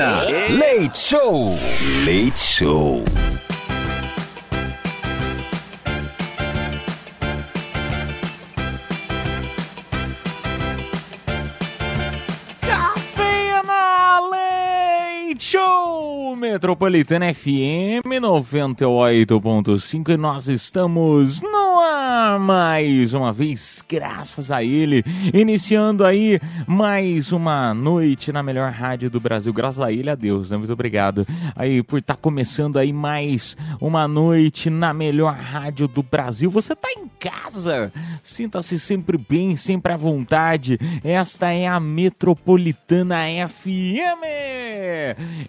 Cafeína. Show. Leite Show. Cafeína Leite Show Metropolitana FM 98.5 e nós estamos no ar mais uma vez, graças a ele, iniciando aí mais uma noite na melhor rádio do Brasil, graças a ele, a Deus, né? Muito obrigado aí por estar começando aí mais uma noite na melhor rádio do Brasil. Você tá em casa, sinta-se sempre bem, sempre à vontade. Esta é a Metropolitana FM.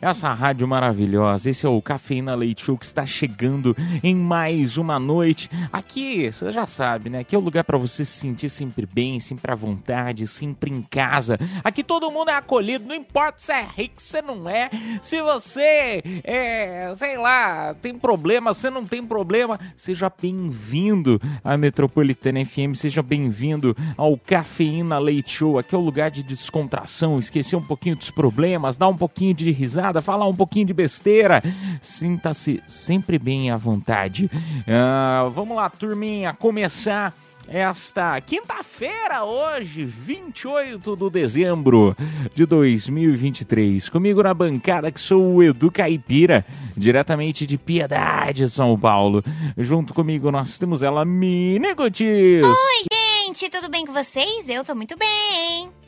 Essa rádio maravilhosa. Esse é o Cafeína Leite Show que está chegando em mais uma noite. Aqui, você já sabe, né? Aqui é o lugar para você se sentir sempre bem, sempre à vontade, sempre em casa. Aqui todo mundo é acolhido, não importa se é rico, se não é. Se você é, sei lá, tem problema, se não tem problema, seja bem-vindo à Metropolitana FM, seja bem-vindo ao Cafeína Leite Show. Aqui é o lugar de descontração, esquecer um pouquinho dos problemas, dar um pouquinho de risada, falar um pouquinho de besteira. Sinta-se sempre bem à vontade. Ah, vamos lá, turminha, começar esta quinta-feira, hoje, 28 de dezembro de 2023. Comigo na bancada, que sou o Edu Caipira, diretamente de Piedade, São Paulo. Junto comigo nós temos ela, Mini Gutis. Oi, gente, tudo bem com vocês? Eu tô muito bem.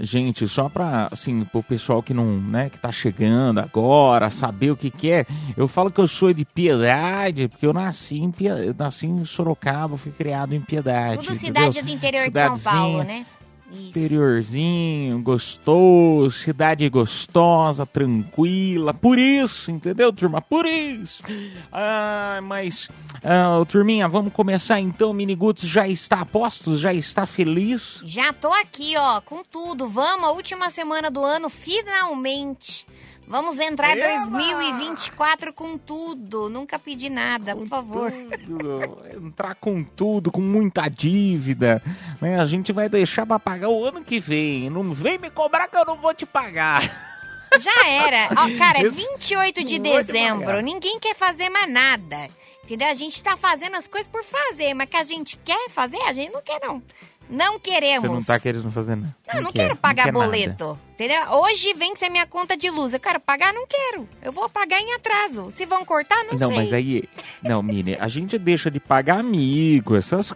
Gente, só pra, assim, pro pessoal que não, né, que tá chegando agora, saber o que que é, eu falo que eu sou de Piedade, porque eu nasci em, eu nasci em Sorocaba, fui criado em Piedade. Tudo entendeu? cidade do interior de São Paulo, né? Isso. Interiorzinho, gostoso, cidade gostosa, tranquila, por isso, entendeu, turma? Por isso. Ah, mas, ah, turminha, vamos começar então. Miniguts já está a postos, já está feliz? Já tô aqui, ó, com tudo. Vamos, a última semana do ano, finalmente. Vamos entrar em Eba! 2024 com tudo. Nunca pedi nada, por favor. Tudo, entrar com tudo, com muita dívida, né? A gente vai deixar pra pagar o ano que vem. Não vem me cobrar que eu não vou te pagar. Já era. Ó, cara, Esse- 28 de dezembro, ninguém quer fazer mais nada. Entendeu? A gente tá fazendo as coisas por fazer, mas que a gente quer fazer, a gente não quer, não. Não queremos. Você não tá querendo fazer nada. Não, não quer, quero pagar nada. boleto. Entendeu? Hoje vence a minha conta de luz. Eu quero pagar? Não quero. Eu vou pagar em atraso. Se vão cortar, não, Não, sei. mas aí. Não, Mini, a gente deixa de pagar amigo, essas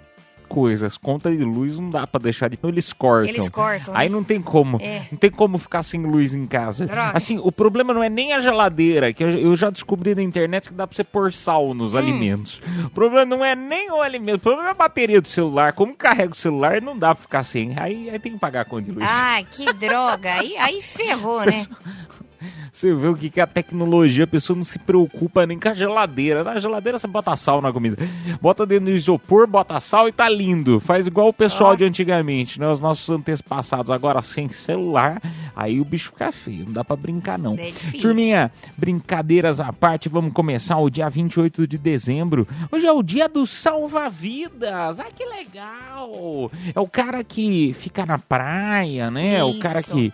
coisas. Conta de luz não dá pra deixar de. Eles cortam. Eles cortam. Aí né? não tem como. É. Não tem como ficar sem luz em casa. Droga. Assim, o problema não é nem a geladeira, que eu, já descobri na internet que dá pra você pôr sal Hum. nos alimentos. O problema não é nem o alimento, o problema é a bateria do celular. Como carrega o celular, não dá pra ficar sem. Aí, aí tem que pagar a conta de luz. Ai, que droga. Aí, aí ferrou, né? Você vê o que é a tecnologia, a pessoa não se preocupa nem com a geladeira. Na geladeira você bota sal na comida. Bota dentro do isopor, bota sal e tá lindo. Faz igual o pessoal Ó. de antigamente, né? Os nossos antepassados. Agora sem celular, aí o bicho fica feio. Não dá pra brincar, não. É. Turminha, brincadeiras à parte, vamos começar o dia 28 de dezembro. Hoje é o dia do salva-vidas. Ah, que legal! É o cara que fica na praia, né? É o cara Isso. que,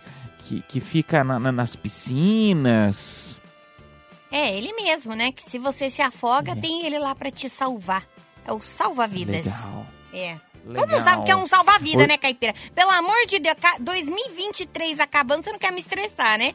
que, que fica na- na- nas piscinas. É, ele mesmo, né? Que se você se afoga, tem ele lá pra te salvar. É o salva-vidas. Legal. É. legal. Todo mundo sabe que é um salva-vida, Oi- né, Caipira? Pelo amor de Deus, ca- 2023 acabando, você não quer me estressar, né?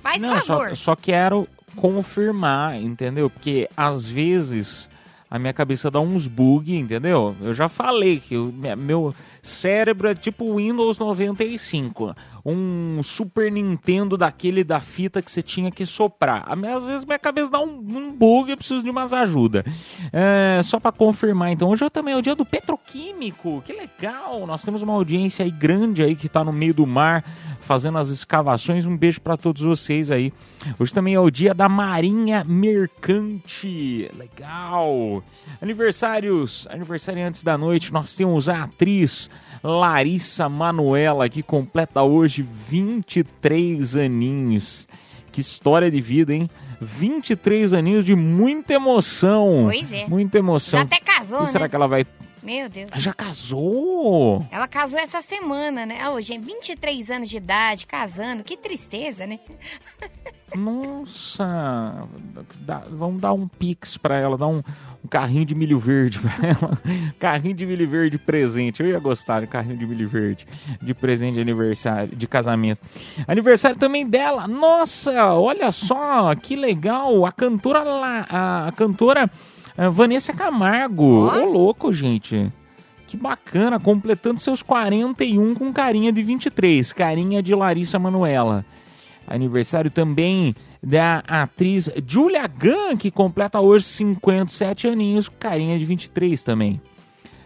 Faz Não, favor. só, só quero confirmar, entendeu? Porque às vezes a minha cabeça dá uns bug, entendeu? Eu já falei que o me- meu cérebro é tipo Windows 95. Um Super Nintendo daquele da fita que você tinha que soprar. Às vezes minha cabeça dá um, um bug, eu preciso de umas ajuda. É, só para confirmar, então, hoje é também é o dia do petroquímico. Que legal! Nós temos uma audiência aí grande aí que tá no meio do mar fazendo as escavações. Um beijo para todos vocês aí. Hoje também é o dia da Marinha Mercante. Legal! Aniversários, aniversariantes da noite, nós temos a atriz Larissa Manuela, que completa hoje 23 aninhos. Que história de vida, hein? 23 aninhos de muita emoção. Pois é. Muita emoção. Já até casou, E né? será que ela vai. Meu Deus. Já casou? Ela casou essa semana, né? Hoje, 23 anos de idade, casando. Que tristeza, né? Nossa, dá- vamos dar um pix pra ela, dar um, um carrinho de milho verde pra ela. carrinho de milho verde presente. Eu ia gostar de carrinho de milho verde de presente de aniversário, de casamento. Aniversário também dela. Nossa, olha só, que legal. A cantora lá, a, a cantora eh, Vanessa Camargo. Ô louco, gente. Que bacana, completando seus 41 com carinha de 23, carinha de Larissa Manuela. Aniversário também da atriz Julia Gunn, que completa hoje 57 aninhos, carinha de 23 também.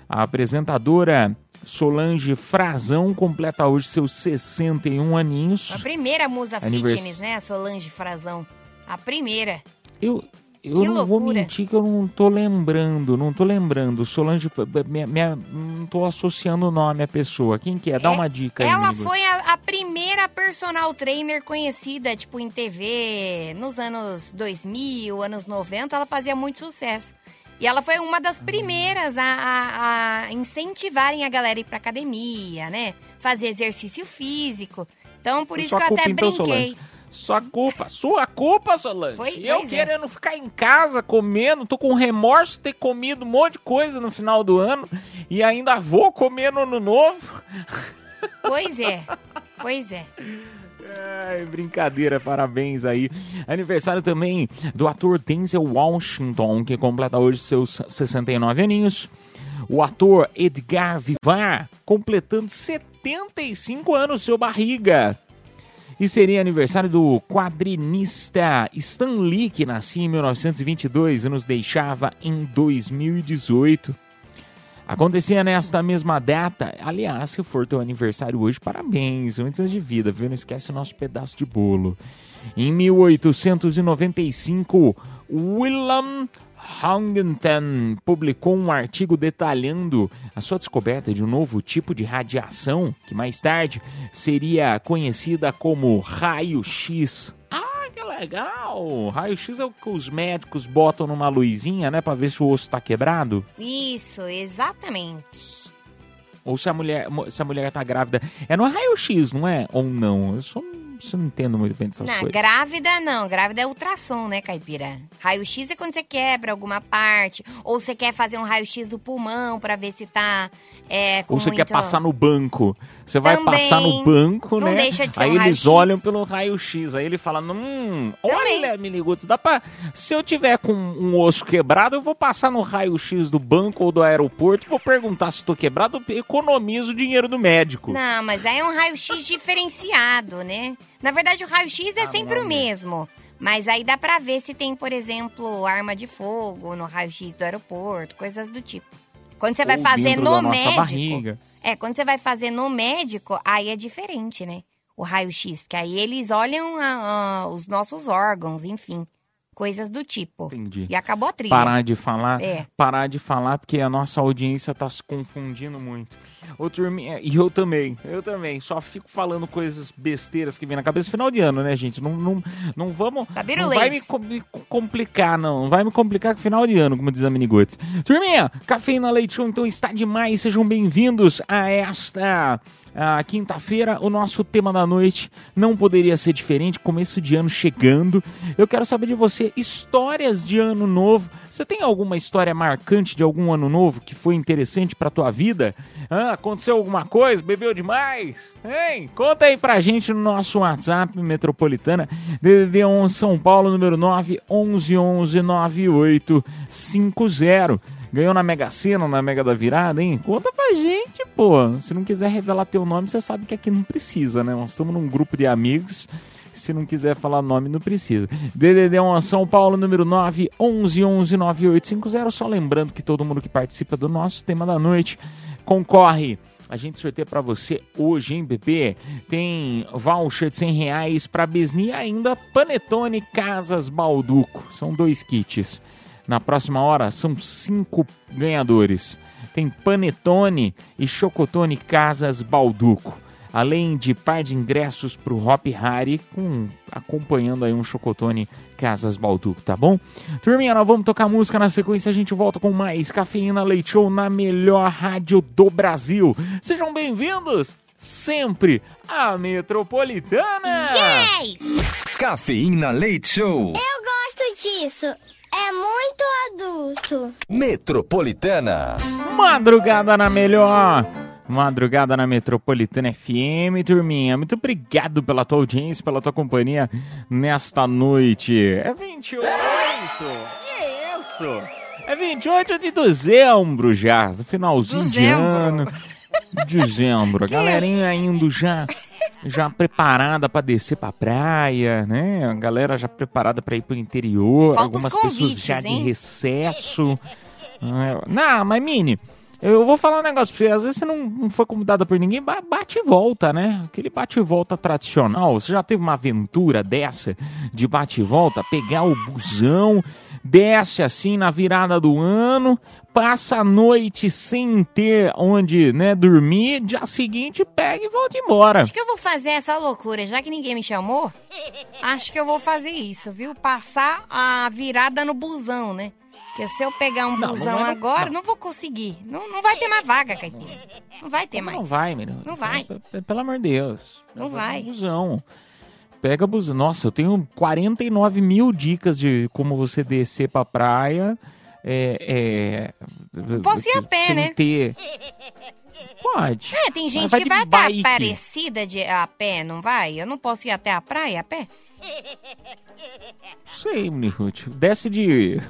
A apresentadora Solange Frazão completa hoje seus 61 aninhos. A primeira musa Anivers- fitness, né? A Solange Frazão. A primeira. Eu, eu Que não vou loucura. mentir que eu não tô lembrando, não tô lembrando. Solange, me, me- não tô associando o nome à pessoa. Quem que é? Dá É, uma dica aí, Ela foi a, a primeira personal trainer conhecida, tipo, em TV nos anos 2000, anos 90. Ela fazia muito sucesso. E ela foi uma das primeiras a, a- a incentivarem a galera a ir pra academia, né? Fazer exercício físico. Então, por Foi isso que eu até então, brinquei. Solange. Sua culpa, sua culpa, Solange. Foi- eu pois é. querendo ficar em casa comendo, tô com remorso de ter comido um monte de coisa no final do ano e ainda vou comer no ano novo. Pois é, pois é. Ai, brincadeira, parabéns aí. Aniversário também do ator Denzel Washington, que completa hoje seus 69 aninhos. O ator Edgar Vivar, completando 75 anos, seu barriga. E seria aniversário do quadrinista Stan Lee, que nascia em 1922 e nos deixava em 2018. Acontecia nesta mesma data. Aliás, se for teu aniversário hoje, parabéns. Antes de vida, viu? Não esquece o nosso pedaço de bolo. Em 1895, William Huntington publicou um artigo detalhando a sua descoberta de um novo tipo de radiação, que mais tarde seria conhecida como raio-x. Ah, que legal! Raio-x é o que os médicos botam numa luzinha, né, pra ver se o osso tá quebrado. Isso, exatamente. Ou se a mulher, se a mulher tá grávida. É no raio-x, não é? Ou não? Eu só só não entendo muito bem dessas Não, coisas. grávida não. Grávida é ultrassom, né, caipira? Raio-X é quando você quebra alguma parte. Ou você quer fazer um raio-X do pulmão pra ver se tá é, Ou você muito... quer passar no banco. Você vai Também. passar no banco, Não né? deixa de ser aí um eles olham pelo raio-x. Aí ele fala: Hum, Também. olha, Miniguts, dá pra. Se eu tiver com um osso quebrado, eu vou passar no raio-x do banco ou do aeroporto. Vou perguntar se tô quebrado, economizo o dinheiro do médico. Não, mas aí é um raio-X diferenciado, né? Na verdade, o raio-X é Ah, sempre o mesmo. Mas aí dá pra ver se tem, por exemplo, arma de fogo no raio-X do aeroporto, coisas do tipo. Quando você vai Ou fazer no médico. barriga. É, quando você vai fazer no médico, aí é diferente, né? O raio-X, porque aí eles olham a- a- os nossos órgãos, enfim. Coisas do tipo. Entendi. E acabou a trilha. Parar de falar, É. parar de falar, porque a nossa audiência tá se confundindo muito. Ô, turminha, e eu também, eu também, só fico falando coisas besteiras que vem na cabeça. Final de ano, né, gente? Não, não, não vamos. Tá não vai me, me complicar, não. Não vai me complicar com final de ano, como diz a Miniguts. Turminha, Cafeína Leite Show, então está demais. Sejam bem-vindos a esta a quinta-feira. O nosso tema da noite não poderia ser diferente. Começo de ano chegando. Eu quero saber de você histórias de ano novo. Você tem alguma história marcante de algum ano novo que foi interessante pra tua vida? Ah, aconteceu alguma coisa? Bebeu demais? Hein? Conta aí pra gente no nosso WhatsApp Metropolitana DDD1 São Paulo número 9 11 11 9850. Ganhou na Mega Sena, na Mega da Virada, hein? Conta pra gente, pô. Se não quiser revelar teu nome, você sabe que aqui não precisa, né? Nós estamos num grupo de amigos. Se não quiser falar nome, não precisa. DDD 1 São Paulo, número 9 11 11 9850. Só lembrando que todo mundo que participa do nosso tema da noite concorre. A gente sorteia pra você hoje, hein, bebê? Tem voucher de 100 reais pra Besni ainda Panetone Casas Balduco. São dois kits. Na próxima hora, são cinco ganhadores. Tem Panetone e Chocotone Casas Balduco. Além de par de ingressos pro Hop Harry, com, acompanhando aí um Chocotone Casas Balduco, tá bom? Turminha, nós vamos tocar música na sequência, a gente volta com mais Cafeína Leite Show na melhor rádio do Brasil. Sejam bem-vindos sempre à Metropolitana! Yes! Cafeína Leite Show. Eu gosto disso. É muito adulto. Metropolitana. Madrugada na melhor. Madrugada na Metropolitana FM, turminha. Muito obrigado pela tua audiência, pela tua companhia nesta noite. É 28! Que é isso? É 28 de dezembro já, no finalzinho de Dezembro. ano. Dezembro. A galerinha indo já já preparada pra descer pra praia, né? A galera já preparada pra ir pro interior, Falta algumas pessoas convites, já de hein? recesso. É, Não, mas Mini, eu vou falar um negócio pra você. Às vezes você não, não foi convidada por ninguém, ba- bate e volta, né? Aquele bate e volta tradicional. Você já teve uma aventura dessa de bate e volta? Pegar o busão, desce assim na virada do ano, passa a noite sem ter onde, né, dormir. Dia seguinte pega e volta embora. Acho que eu vou fazer essa loucura, já que ninguém me chamou. Acho que eu vou fazer isso, viu? Passar a virada no busão, né? Porque se eu pegar um Não, não busão vai, não. agora, Não. não. vou conseguir. Não, não vai ter mais vaga, Caipira. Não vai ter mais. Não vai, menino. Não vai. Pelo amor de Deus. Não vai. Busão. Pega busão. Nossa, eu tenho 49 mil dicas de como você descer pra praia. É, é, Posso ir a pé, né? ter... Pode. É, tem gente vai que vai estar bike. parecida de, a pé, não vai? Eu não posso ir até a praia a pé? Sei, Minihut. Desce de.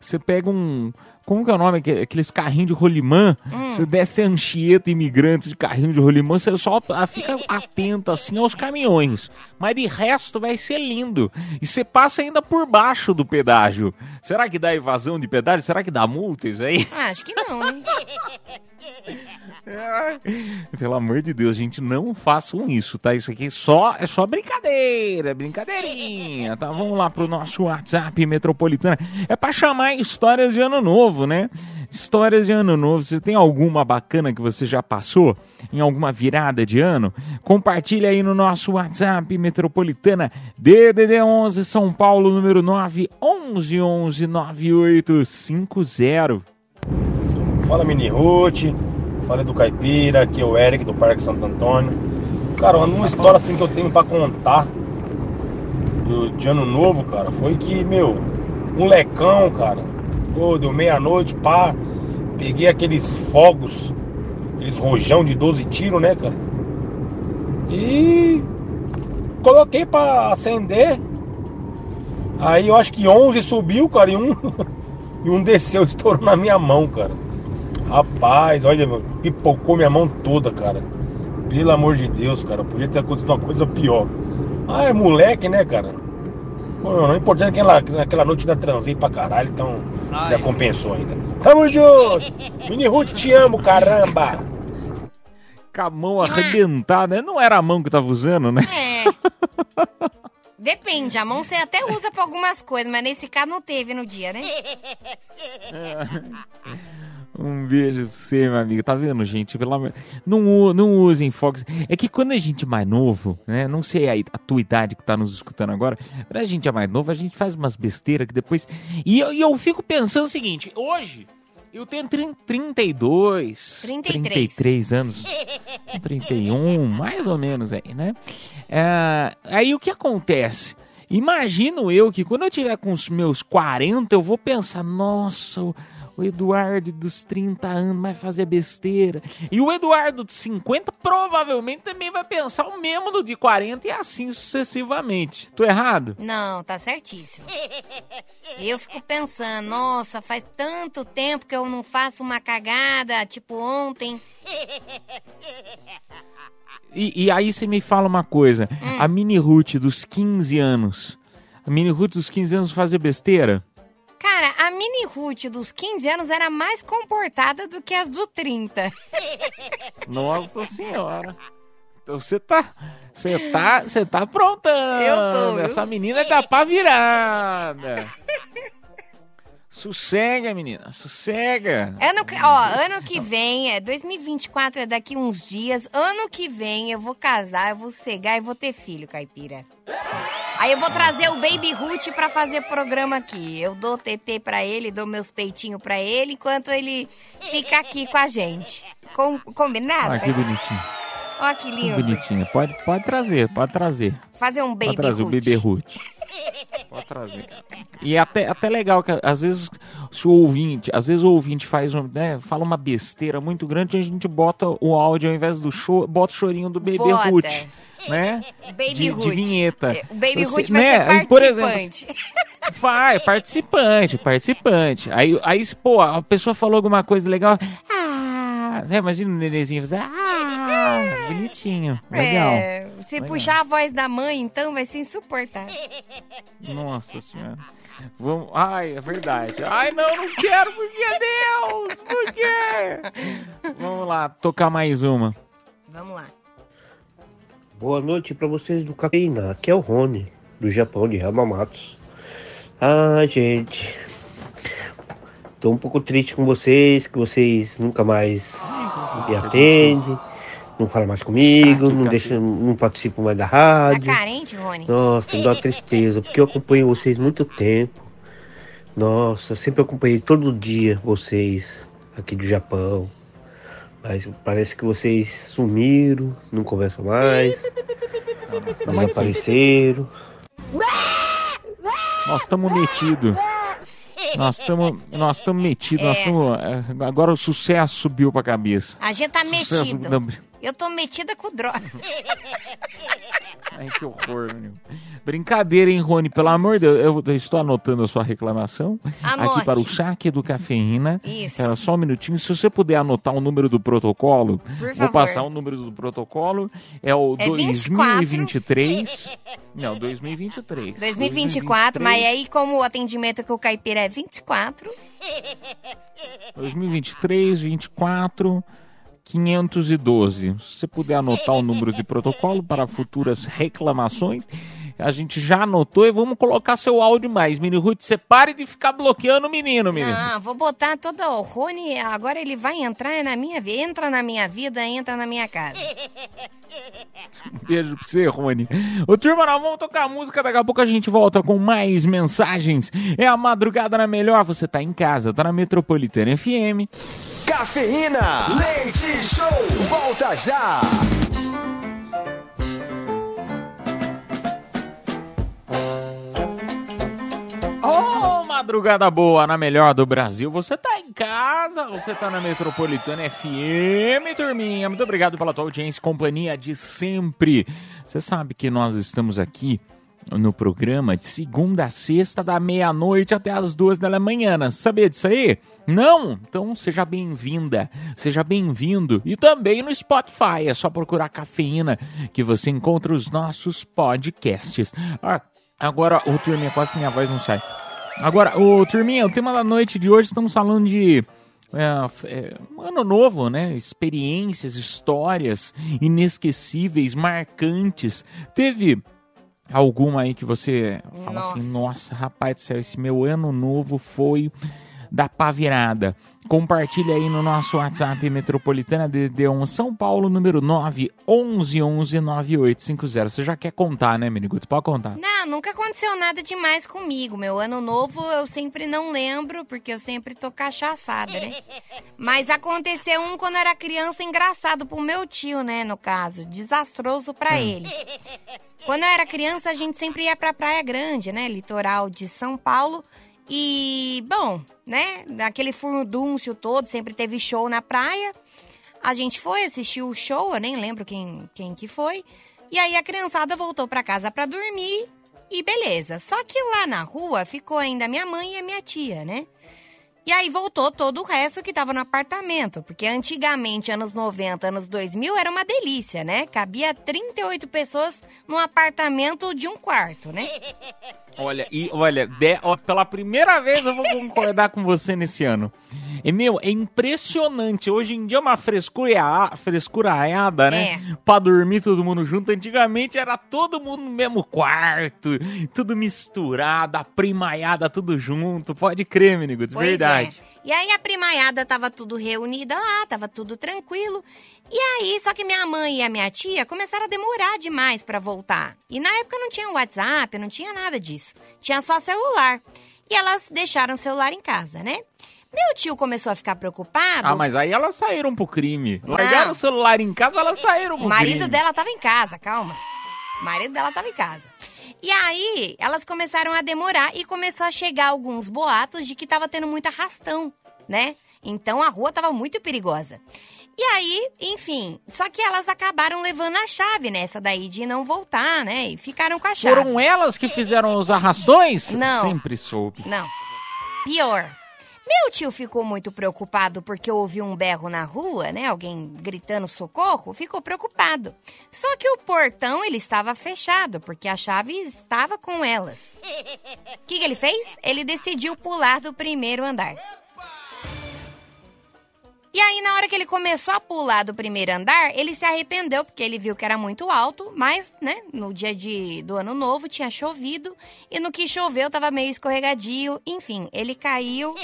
Você pega um. Como que é o nome? Aque- Aqueles carrinhos de rolimã. Hum. Você desce Anchieta imigrantes de carrinho de rolimã. Você só fica atento assim aos caminhões. Mas de resto vai ser lindo. E você passa ainda por baixo do pedágio. Será que dá evasão de pedágio? Será que dá multa isso aí? Ah, acho que não, né? Pelo amor de Deus, gente, não façam isso, tá? Isso aqui só, é só brincadeira, brincadeirinha, tá? Vamos lá pro nosso WhatsApp metropolitana. É pra chamar histórias de ano novo, né? Histórias de ano novo. Você tem alguma bacana que você já passou em alguma virada de ano? Compartilha aí no nosso WhatsApp metropolitana DDD 11 São Paulo número 9 11 11 9850. Fala Mini Ruth, fala do Caipira, aqui é o Eric do Parque Santo Antônio. Cara, uma história assim que eu tenho pra contar do, de ano novo, cara, foi que, meu, um lecão, cara, pô, deu meia-noite, pá, peguei aqueles fogos, aqueles rojão de 12 tiros, né, cara? E coloquei pra acender. Aí eu acho que 11 subiu, cara, e um, e um desceu, estourou na minha mão, cara. Rapaz, olha, pipocou minha mão toda, cara. Pelo amor de Deus, cara. Podia ter acontecido uma coisa pior. Ah, é moleque, né, cara? Pô, não, o importante é que naquela, naquela noite ainda transei pra caralho, então já compensou ainda. Tamo junto! Mini Ruth, te amo, caramba! Com a mão arrebentada, né? Não era a mão que tava usando, né? É. Depende, a mão você até usa pra algumas coisas, mas nesse caso não teve no dia, né? Um beijo pra você, meu amigo. Tá vendo, gente? Pelo amor... não, não usem fogos. É que quando a gente é mais novo, né? Não sei a, a tua idade que tá nos escutando agora. Quando a gente é mais novo, a gente faz umas besteiras que depois. E eu, e eu fico pensando o seguinte: hoje. Eu tenho trin- 32, 33. 33 anos, 31, mais ou menos aí, né? É, aí o que acontece? Imagino eu que quando eu tiver com os meus 40, eu vou pensar, nossa, O Eduardo dos 30 anos vai fazer besteira. E o Eduardo dos 50 provavelmente também vai pensar o mesmo do de 40 e assim sucessivamente. Tô errado? Não, tá certíssimo. Eu fico pensando, nossa, faz tanto tempo que eu não faço uma cagada, tipo ontem. E, e aí você me fala uma coisa. Hum. A Mini Ruth dos 15 anos. A Mini Ruth dos 15 anos fazer besteira? Cara, a mini Ruth dos 15 anos era mais comportada do que as do 30. Nossa senhora. Então você tá. Você tá. Você tá aprontando. Eu tô, viu? Essa menina tá pra virada. Sossega, menina. Sossega. Ano, ó, ano que vem, é 2024 é daqui uns dias. Ano que vem eu vou casar, eu vou cegar e vou ter filho, caipira. Aí eu vou trazer o Baby Ruth pra fazer programa aqui. Eu dou TT pra ele, dou meus peitinhos pra ele, enquanto ele fica aqui com a gente. Com, combinado? Ah, que bonitinho. Ó que Que lindo. bonitinho. Pode, pode trazer, pode trazer. Fazer um Baby Pode trazer Ruth. o bebê Ruth. Pode trazer. E é até, até legal que às vezes se o ouvinte, às vezes o ouvinte faz, um, né, fala uma besteira muito grande, a gente bota o áudio ao invés do show, bota o chorinho do bebê Bota. Ruth, né? Baby de, Ruth. de vinheta. É, O Baby Você- Ruth vai né, ser participante. Por exemplo, vai, participante, participante. Aí, aí, pô, a pessoa falou alguma coisa legal. Ah, imagina o nenenzinho fazer. Ah, bonitinho, legal. É, se Legal. puxar a voz da mãe, então vai ser insuportável. Nossa senhora. Vamos... Ai, é verdade. Ai, não, não quero, por que Deus? Por quê? Vamos lá, tocar mais uma. Vamos lá. Boa noite para vocês do Cafeína. Aqui é o Rony, do Japão, de Hamamatsu. Ah, gente. Tô um pouco triste com vocês, que vocês nunca mais me atendem, não falam mais comigo, não, café. deixam, não participam mais da Tá rádio. carente, Rony? Nossa, me dá uma tristeza, porque eu acompanho vocês muito tempo. Nossa, sempre acompanhei todo dia vocês aqui do Japão. Mas parece que vocês sumiram, não conversam mais, desapareceram. Nós estamos metidos. Nós estamos nós estamos metidos. É. é, agora o sucesso subiu pra cabeça. A gente tá Sucesso metido. da- Eu tô metida com droga. Ai, que horror, meu. Brincadeira, hein, Rony? Pelo amor de Deus, eu, estou anotando a sua reclamação Anote. aqui para o saque do cafeína. Isso. É, só um minutinho. Se você puder anotar o número do protocolo, Por vou favor. passar o número do protocolo. É o É 2023. Não, 2023. 2024, mas aí como o atendimento com o caipira é 24, 2023, 24, 512. Se você puder anotar o número de protocolo para futuras reclamações, a gente já anotou e vamos colocar seu áudio mais. Mini Ruth, você pare de ficar bloqueando o menino, menino. não, vou botar todo o Rony, agora ele vai entrar na minha vida, entra na minha vida, entra na minha casa. Um beijo pra você, Rony. Ô, turma, nós vamos tocar música. Daqui a pouco a gente volta com mais mensagens. É a madrugada na melhor. Você tá em casa, tá na Metropolitana FM. Cafeína. Leite Show. Volta já. Ô, madrugada boa na melhor do Brasil. Você tá em casa, você tá na Metropolitana FM, turminha. Muito obrigado pela tua audiência companhia de sempre. Você sabe que nós estamos aqui no programa de segunda a sexta, da meia-noite até as duas da manhã. né? Sabia disso aí? Não? Então seja bem-vinda, seja bem-vindo. E também no Spotify, é só procurar cafeína que você encontra os nossos podcasts. Ah, agora, ô turminha, quase que minha voz não sai. Agora, ô turminha, o tema da noite de hoje estamos falando de é, é, ano novo, né? Experiências, histórias inesquecíveis, marcantes. Teve alguma aí que você fala assim, nossa, rapaz do céu, esse meu ano novo foi da pá virada. Compartilha aí no nosso WhatsApp Metropolitana DD1 São Paulo, número 9119850. Você já quer contar, né, Meniguto? Pode contar. Não, nunca aconteceu nada demais comigo. Meu ano novo eu sempre não lembro, porque eu sempre tô cachaçada, né? Mas aconteceu um quando eu era criança engraçado pro meu tio, né, no caso. Desastroso pra ele. Quando eu era criança, a gente sempre ia pra Praia Grande, né? Litoral de São Paulo. E, bom, né? Daquele furdúncio todo, sempre teve show na praia. A gente foi assistir o show, eu nem lembro quem, quem que foi. E aí a criançada voltou pra casa pra dormir e beleza. Só que lá na rua ficou ainda minha mãe e a minha tia, né? E aí voltou todo o resto que tava no apartamento, porque antigamente, anos 90, anos 2000, era uma delícia, né? Cabia 38 pessoas num apartamento de um quarto, né? Olha, e olha, de- ó, pela primeira vez eu vou concordar com você nesse ano. E, meu, é impressionante. Hoje em dia é uma frescura, frescuraiada, né? É. Pra dormir todo mundo junto. Antigamente era todo mundo no mesmo quarto, tudo misturado, a primaiada tudo junto. Pode crer, menino, Pois verdade. é. E aí a primaiada tava tudo reunida lá, tava tudo tranquilo. E aí, só que minha mãe e a minha tia começaram a demorar demais pra voltar. E na época não tinha WhatsApp, não tinha nada disso. Tinha só celular. E elas deixaram o celular em casa, né? Meu tio começou a ficar preocupado. Ah, mas aí elas saíram pro crime. Largaram o celular em casa, elas saíram pro O marido crime. dela tava em casa, calma. O marido dela tava em casa. E aí, elas começaram a demorar e começou a chegar alguns boatos de que tava tendo muito arrastão, né? Então a rua tava muito perigosa. E aí, enfim, só que elas acabaram levando a chave nessa daí de não voltar, né? E ficaram com a chave. Foram elas que fizeram os arrastões? Não. Sempre soube. Não. Pior. Meu tio ficou muito preocupado porque ouviu um berro na rua, né? Alguém gritando socorro, ficou preocupado. Só que o portão ele estava fechado porque a chave estava com elas. O que, que ele fez? Ele decidiu pular do primeiro andar. E aí, na hora que ele começou a pular do primeiro andar, ele se arrependeu, porque ele viu que era muito alto, mas, né, no dia de, do ano novo tinha chovido, e no que choveu tava meio escorregadio. Enfim, ele caiu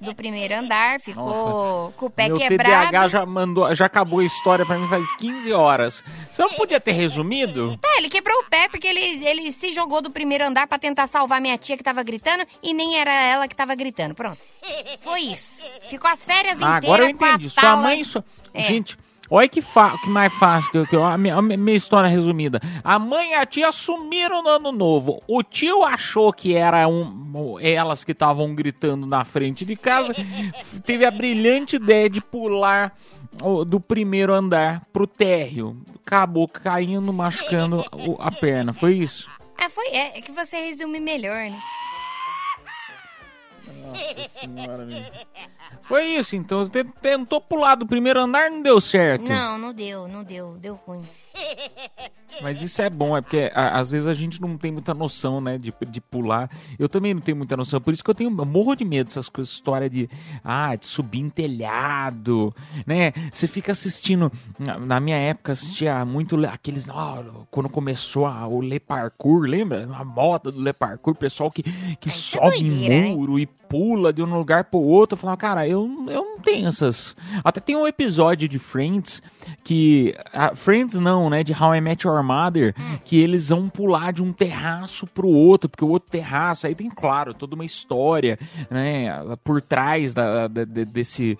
do primeiro andar, ficou Nossa, com o pé Meu quebrado. TDAH já mandou, já acabou a história pra mim faz 15 horas. Você não podia ter resumido? É, ele quebrou o pé porque ele, ele se jogou do primeiro andar pra tentar salvar minha tia que tava gritando e nem era ela que tava gritando. Pronto. Foi isso. Ficou as férias Ah, inteiras agora eu entendi. Sua mãe. Sua... É. Gente, olha que, fa... que mais fácil que, que eu- a, minha, a minha história resumida. A mãe e a tia sumiram no ano novo. O tio achou que era um, elas que estavam gritando na frente de casa. teve a brilhante ideia de pular do primeiro andar pro térreo. Acabou caindo, machucando a perna. Foi isso? Ah, foi. É, é que você resume melhor, né? Foi isso, então. Te- Tentou pular do primeiro andar, não deu certo. Não, não deu, não deu, deu ruim. Mas isso é bom, é porque a- às vezes a gente não tem muita noção, né, de, de pular. Eu também não tenho muita noção, por isso que eu tenho eu morro de medo dessas coisas, história de, ah, de subir em telhado, né? Você fica assistindo, na, na minha época assistia muito le- aqueles, ah, quando começou a- o Le Parkour, lembra? A moda do Le Parkour, pessoal que, que Isso é sobe doideira, em hein? muro e pula de um lugar pro outro. Eu falava, cara, eu, eu não tenho essas. Até tem um episódio de Friends que. ah, Friends não, né? De How I Met Your Mother, que eles vão pular de um terraço pro outro, porque o outro terraço, aí tem, claro, toda uma história, né? Por trás da, da- de- desse,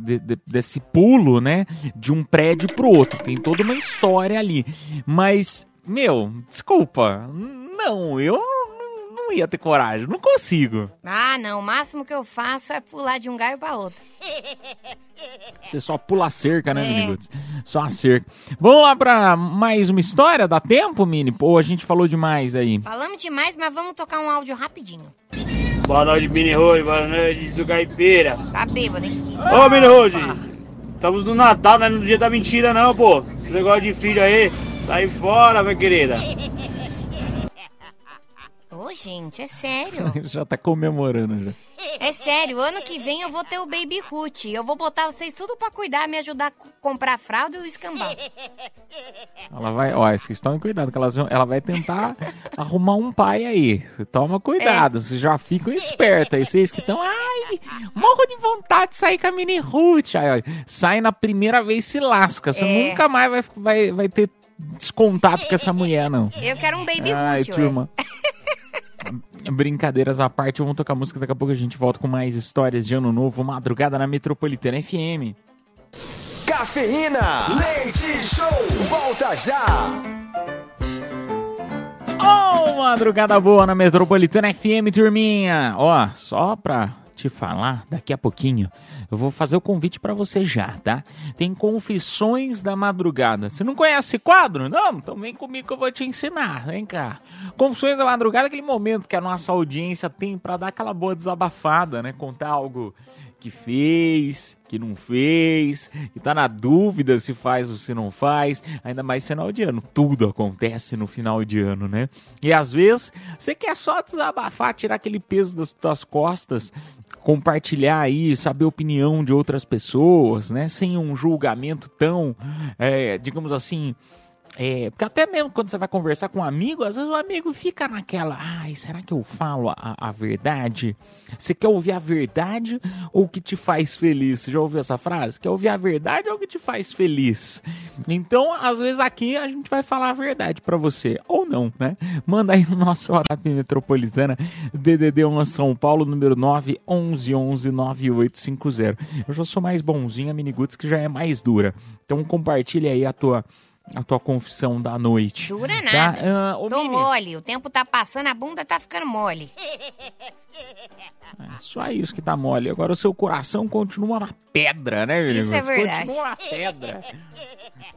de- de- desse pulo, né? De um prédio pro outro. Tem toda uma história ali. Mas, meu, desculpa. Não, eu não- ia ter coragem, não consigo. Ah, não. O máximo que eu faço é pular de um galho pra outro. Você só pula a cerca, né, É. Miniguts? Só a cerca. Vamos lá pra mais uma história? Dá tempo, Mini? Pô, a gente falou demais aí. Falamos demais, mas vamos tocar um áudio rapidinho. Boa noite, Mini Rose. Boa noite, do Caipira. Tá bêbado, hein? Ô, Mini Rose. Estamos no Natal, não é no dia da mentira, não, pô. Esse negócio de filho aí, sai fora, minha querida. Ô, gente, é sério. já tá comemorando já. É sério, ano que vem eu vou ter o Baby Ruth. Eu vou botar vocês tudo pra cuidar, me ajudar a co- comprar fralda e o escambau. Ela vai, ó, vocês tomem cuidado, que elas vão- ela vai tentar arrumar um pai aí. Você toma cuidado, vocês já ficam espertos aí. Vocês que estão, ai, morro de vontade de sair com a mini Ruth. Aí, ó, sai na primeira vez e se lasca. Você É. nunca mais vai, vai, vai ter descontato com essa mulher, não. Eu quero um Baby Ai, Ruth, ué. turma. Brincadeiras à parte, vamos tocar música. Daqui a pouco a gente volta com mais histórias de ano novo. Madrugada na Metropolitana FM. Cafeína, leite show, volta já. Uma madrugada boa na Metropolitana FM, turminha. Ó, só pra te falar, daqui a pouquinho eu vou fazer o convite pra você já, tá? Tem Confissões da Madrugada. Você não conhece esse quadro? Não? Então vem comigo que eu vou te ensinar. Vem cá. Confissões da Madrugada é aquele momento que a nossa audiência tem pra dar aquela boa desabafada, né? Contar algo que fez, que não fez, que tá na dúvida se faz ou se não faz, ainda mais final de ano. Tudo acontece no final de ano, né? E às vezes você quer só desabafar, tirar aquele peso das tuas costas, compartilhar aí, saber a opinião de outras pessoas, né? Sem um julgamento tão, é, digamos assim, é, porque até mesmo quando você vai conversar com um amigo, às vezes o amigo fica naquela, ai, será que eu falo a, a verdade? Você quer ouvir a verdade ou o que te faz feliz? Você já ouviu essa frase? Quer ouvir a verdade ou o que te faz feliz? Então, às vezes aqui a gente vai falar a verdade pra você, ou não, né? Manda aí no nosso WhatsApp metropolitana, DDD 1 São Paulo, número 9 11 11 9850. Eu já sou mais bonzinho, a Miniguts que já é mais dura. Então compartilha aí a tua a tua confissão da noite. Dura Tá? nada. Ah, ô, Tô Mimi, mole. O tempo tá passando, a bunda tá ficando mole. é só isso que tá mole. Agora o seu coração continua uma pedra, né? Isso é verdade. Continua uma pedra.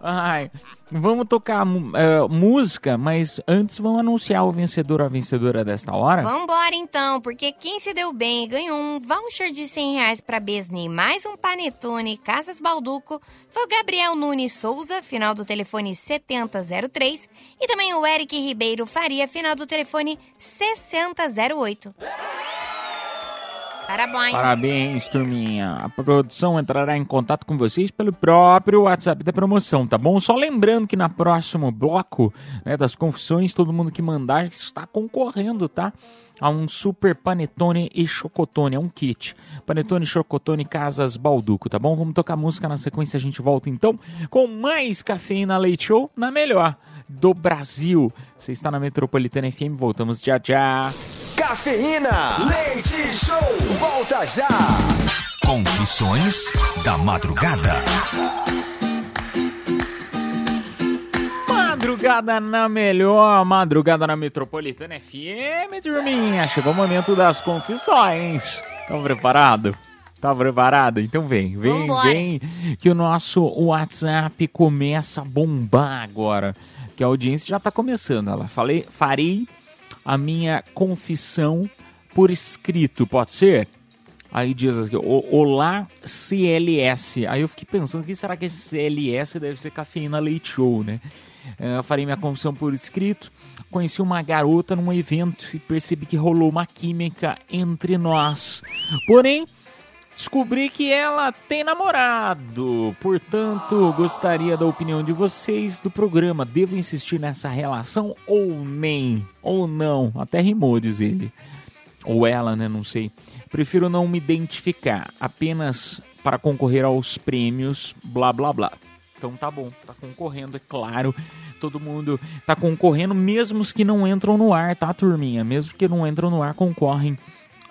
Ai, vamos tocar eh, música, mas antes vamos anunciar o vencedor ou a vencedora desta hora. Vambora então, porque quem se deu bem e ganhou um voucher de 100 reais pra Besni mais um panetone Casas Balduco foi o Gabriel Nunes Souza, final do telefone 7003, e também o Eric Ribeiro Faria, final do telefone 6008. Parabéns. Parabéns, turminha. A produção entrará em contato com vocês pelo próprio WhatsApp da promoção, tá bom? Só lembrando que na próximo bloco né, das confissões, todo mundo que mandar está concorrendo, tá? A um super panetone e chocotone, é um kit. Panetone, chocotone, casas, balduco, tá bom? Vamos tocar música na sequência, a gente volta então com mais cafeína leite show na melhor do Brasil. Você está na Metropolitana FM, voltamos já já. Cafeína, leite show, volta já. Confissões da Madrugada. Madrugada na melhor, madrugada na Metropolitana FM, turminha. Chegou o momento das confissões. Estão preparado? Tá preparado? Então vem, vem, Vambora. vem, que o nosso WhatsApp começa a bombar agora. Que a audiência já tá começando. Ela falei, farei a minha confissão por escrito, pode ser? Aí diz aqui, "O- Olá CLS. Aí eu fiquei pensando, que será que esse CLS deve ser cafeína leite show, né? Eh, Eu farei minha confissão por escrito. Conheci uma garota num evento e percebi que rolou uma química entre nós. Porém, descobri que ela tem namorado. Portanto, gostaria da opinião de vocês do programa. Devo insistir nessa relação ou nem? Ou não? Até rimou, diz ele. Ou ela, né? Não sei. Prefiro não me identificar, apenas para concorrer aos prêmios, blá blá blá. Então tá bom, tá concorrendo, é claro. Todo mundo tá concorrendo, mesmo os que não entram no ar, tá, turminha? Mesmo que não entram no ar, concorrem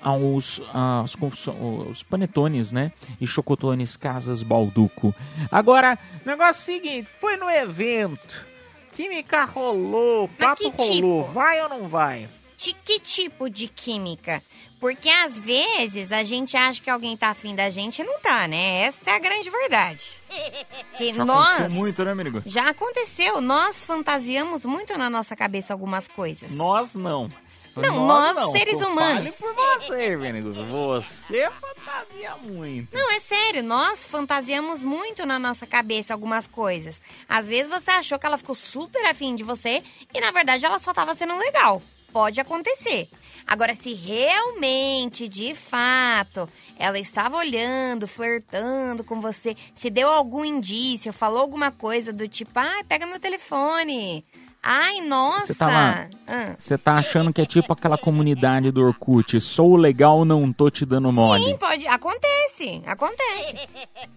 aos, aos, confissão- os panetones, né? E chocotones Casas Balduco. Agora, negócio é seguinte, foi no evento, química rolou, papo rolou, tipo? vai ou não vai? De que tipo de química? Porque às vezes a gente acha que alguém tá afim da gente e não tá, né? Essa é a grande verdade. Que Já nós. aconteceu muito, né, amigo? Já aconteceu. Nós fantasiamos muito na nossa cabeça algumas coisas. Nós não. Não, nós, seres Fale humanos. por você, Venegos. Você fantasia muito. Não, é sério, nós fantasiamos muito na nossa cabeça algumas coisas. Às vezes você achou que ela ficou super afim de você e na verdade ela só tava sendo legal. Pode acontecer. Agora, se realmente, de fato, ela estava olhando, flertando com você, se deu algum indício, falou alguma coisa do tipo, ai, pega meu telefone. Ai, nossa. Você tá lá. Ah. Tá achando que é tipo aquela comunidade do Orkut, sou legal, não tô te dando mole. Sim, pode. Acontece. Acontece.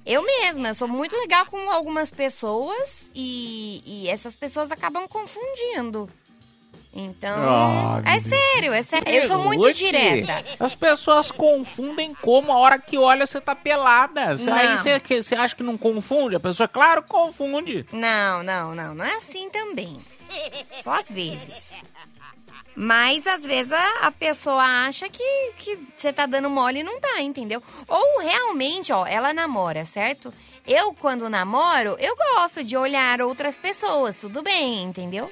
Eu mesma, eu sou muito legal com algumas pessoas e, e essas pessoas acabam confundindo. Então. Ah, é sério, é sério. Eu sou muito direta. As pessoas confundem como a hora que olha você tá pelada. Aí Não. você, você acha que não confunde? A pessoa, claro, confunde. Não, não, não. Não é assim também. Só às vezes. Mas às vezes a, a pessoa acha que, que você tá dando mole e não tá, entendeu? Ou realmente, ó, ela namora, certo? Eu, quando namoro, eu gosto de olhar outras pessoas, tudo bem, entendeu?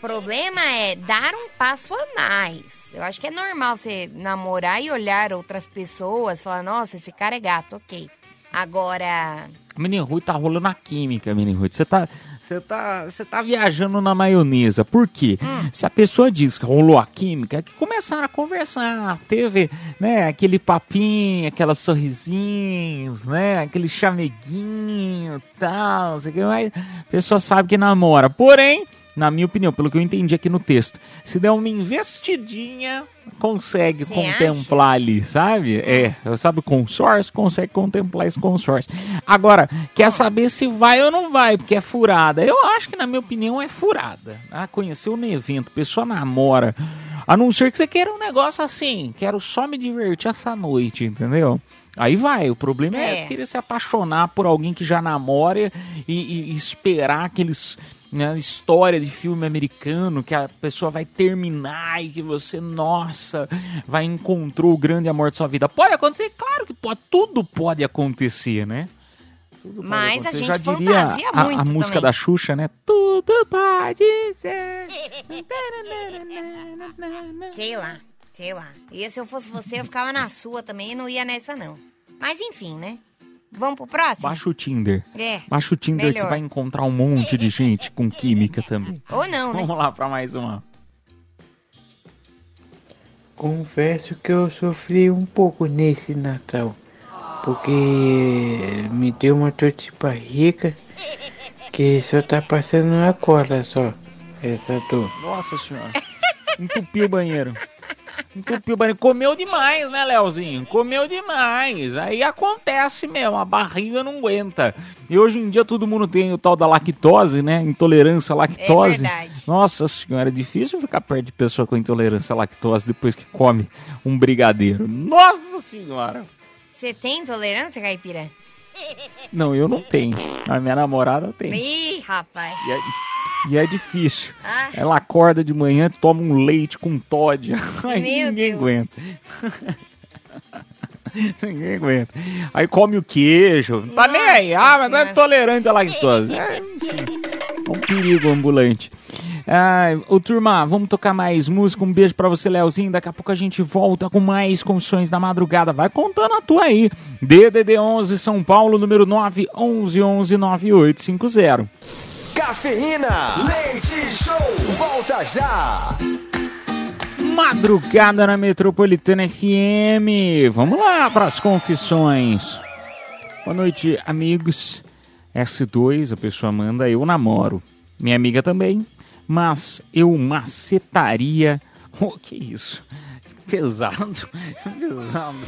Problema é dar um passo a mais. Eu acho que é normal você namorar e olhar outras pessoas, falar, nossa, esse cara é gato, ok. Agora, Menino Rui tá rolando a química, menino Rui. Você tá, você tá, você tá viajando na maionesa. Por quê? Se a pessoa diz que rolou a química, é que começaram a conversar, teve, né, aquele papinho, aquelas sorrisinhos, né, aquele chameguinho, tal, sei o que mais. A pessoa sabe que namora. Porém, na minha opinião, pelo que eu entendi aqui no texto, se der uma investidinha, consegue Cê contemplar ali, sabe? É, sabe consórcio, consegue contemplar esse consórcio. Agora, quer saber se vai ou não vai, porque é furada. Eu acho que, na minha opinião, é furada. Ah, conheceu no evento, pessoa namora. A não ser que você queira um negócio assim, quero só me divertir essa noite, entendeu? Aí vai, o problema é, É. querer se apaixonar por alguém que já namora e, e- e esperar aqueles né, história de filme americano que a pessoa vai terminar e que você, nossa, vai encontrou o grande amor de sua vida. Pode acontecer? Claro que pode, tudo pode acontecer, né? Tudo pode Mas a gente Já fantasia a, muito a música também. da Xuxa, né? Tudo pode ser. sei lá, sei lá. E se eu fosse você, eu ficava na sua também e não ia nessa, não. Mas enfim, né? Vamos pro próximo? Baixa o Tinder. É. Baixa o Tinder que você melhor. vai encontrar um monte de gente com química também. Ou não, né? Vamos lá pra mais uma. Confesso que eu sofri um pouco nesse Natal, porque me deu uma dor de barriga que só tá passando na cola só, essa dor. Nossa senhora. Entupiu o banheiro. Entupiu o banheiro. Comeu demais, né, Leozinho? Comeu demais. Aí acontece mesmo, a barriga não aguenta. E hoje em dia todo mundo tem o tal da lactose, né? Intolerância à lactose. É verdade. Nossa senhora, é difícil ficar perto de pessoa com intolerância à lactose depois que come um brigadeiro. Nossa senhora. Você tem intolerância, caipira? Não, eu não tenho. A minha namorada tem. Ih, rapaz. E é, e é difícil. Ah. Ela acorda de manhã, toma um leite com Todd. Aí Meu ninguém Deus. aguenta. ninguém aguenta. Aí come o queijo. Tá nem aí. Ah, mas não é tolerante à lactose. É, enfim, é um perigo ambulante. Ah, ô turma, vamos tocar mais música. Um beijo pra você, Leozinho. Daqui a pouco a gente volta com mais confissões da madrugada. Vai contando a tua aí. DDD 11 São Paulo, número 9 11 11 9850. Cafeína, leite show, volta já. Madrugada na Metropolitana FM. Vamos lá para as confissões. Boa noite, amigos. S2, a pessoa manda, eu namoro. Minha amiga também, mas eu macetaria. Oh, que isso? Pesado, pesado.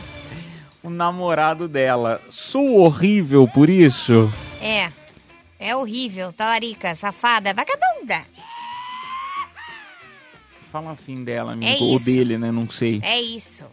O namorado dela. Sou horrível por isso? É. É horrível, talarica, safada, vagabunda. Fala assim dela, amigo. É Ou dele, né? Não sei. É isso.